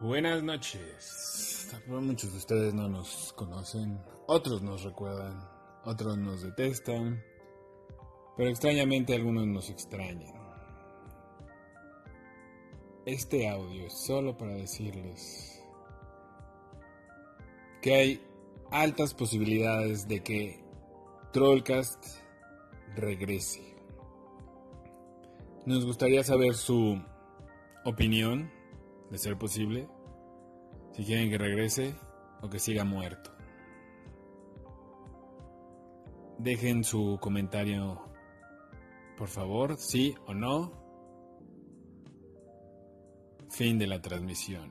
Buenas noches. Muchos de ustedes no nos conocen, otros nos recuerdan, otros nos detestan, pero extrañamente algunos nos extrañan. Este audio es solo para decirles que hay altas posibilidades de que Trollcast regrese. Nos gustaría saber su opinión, de ser posible, si quieren que regrese o que siga muerto. Dejen su comentario, por favor, sí o no. Fin de la transmisión.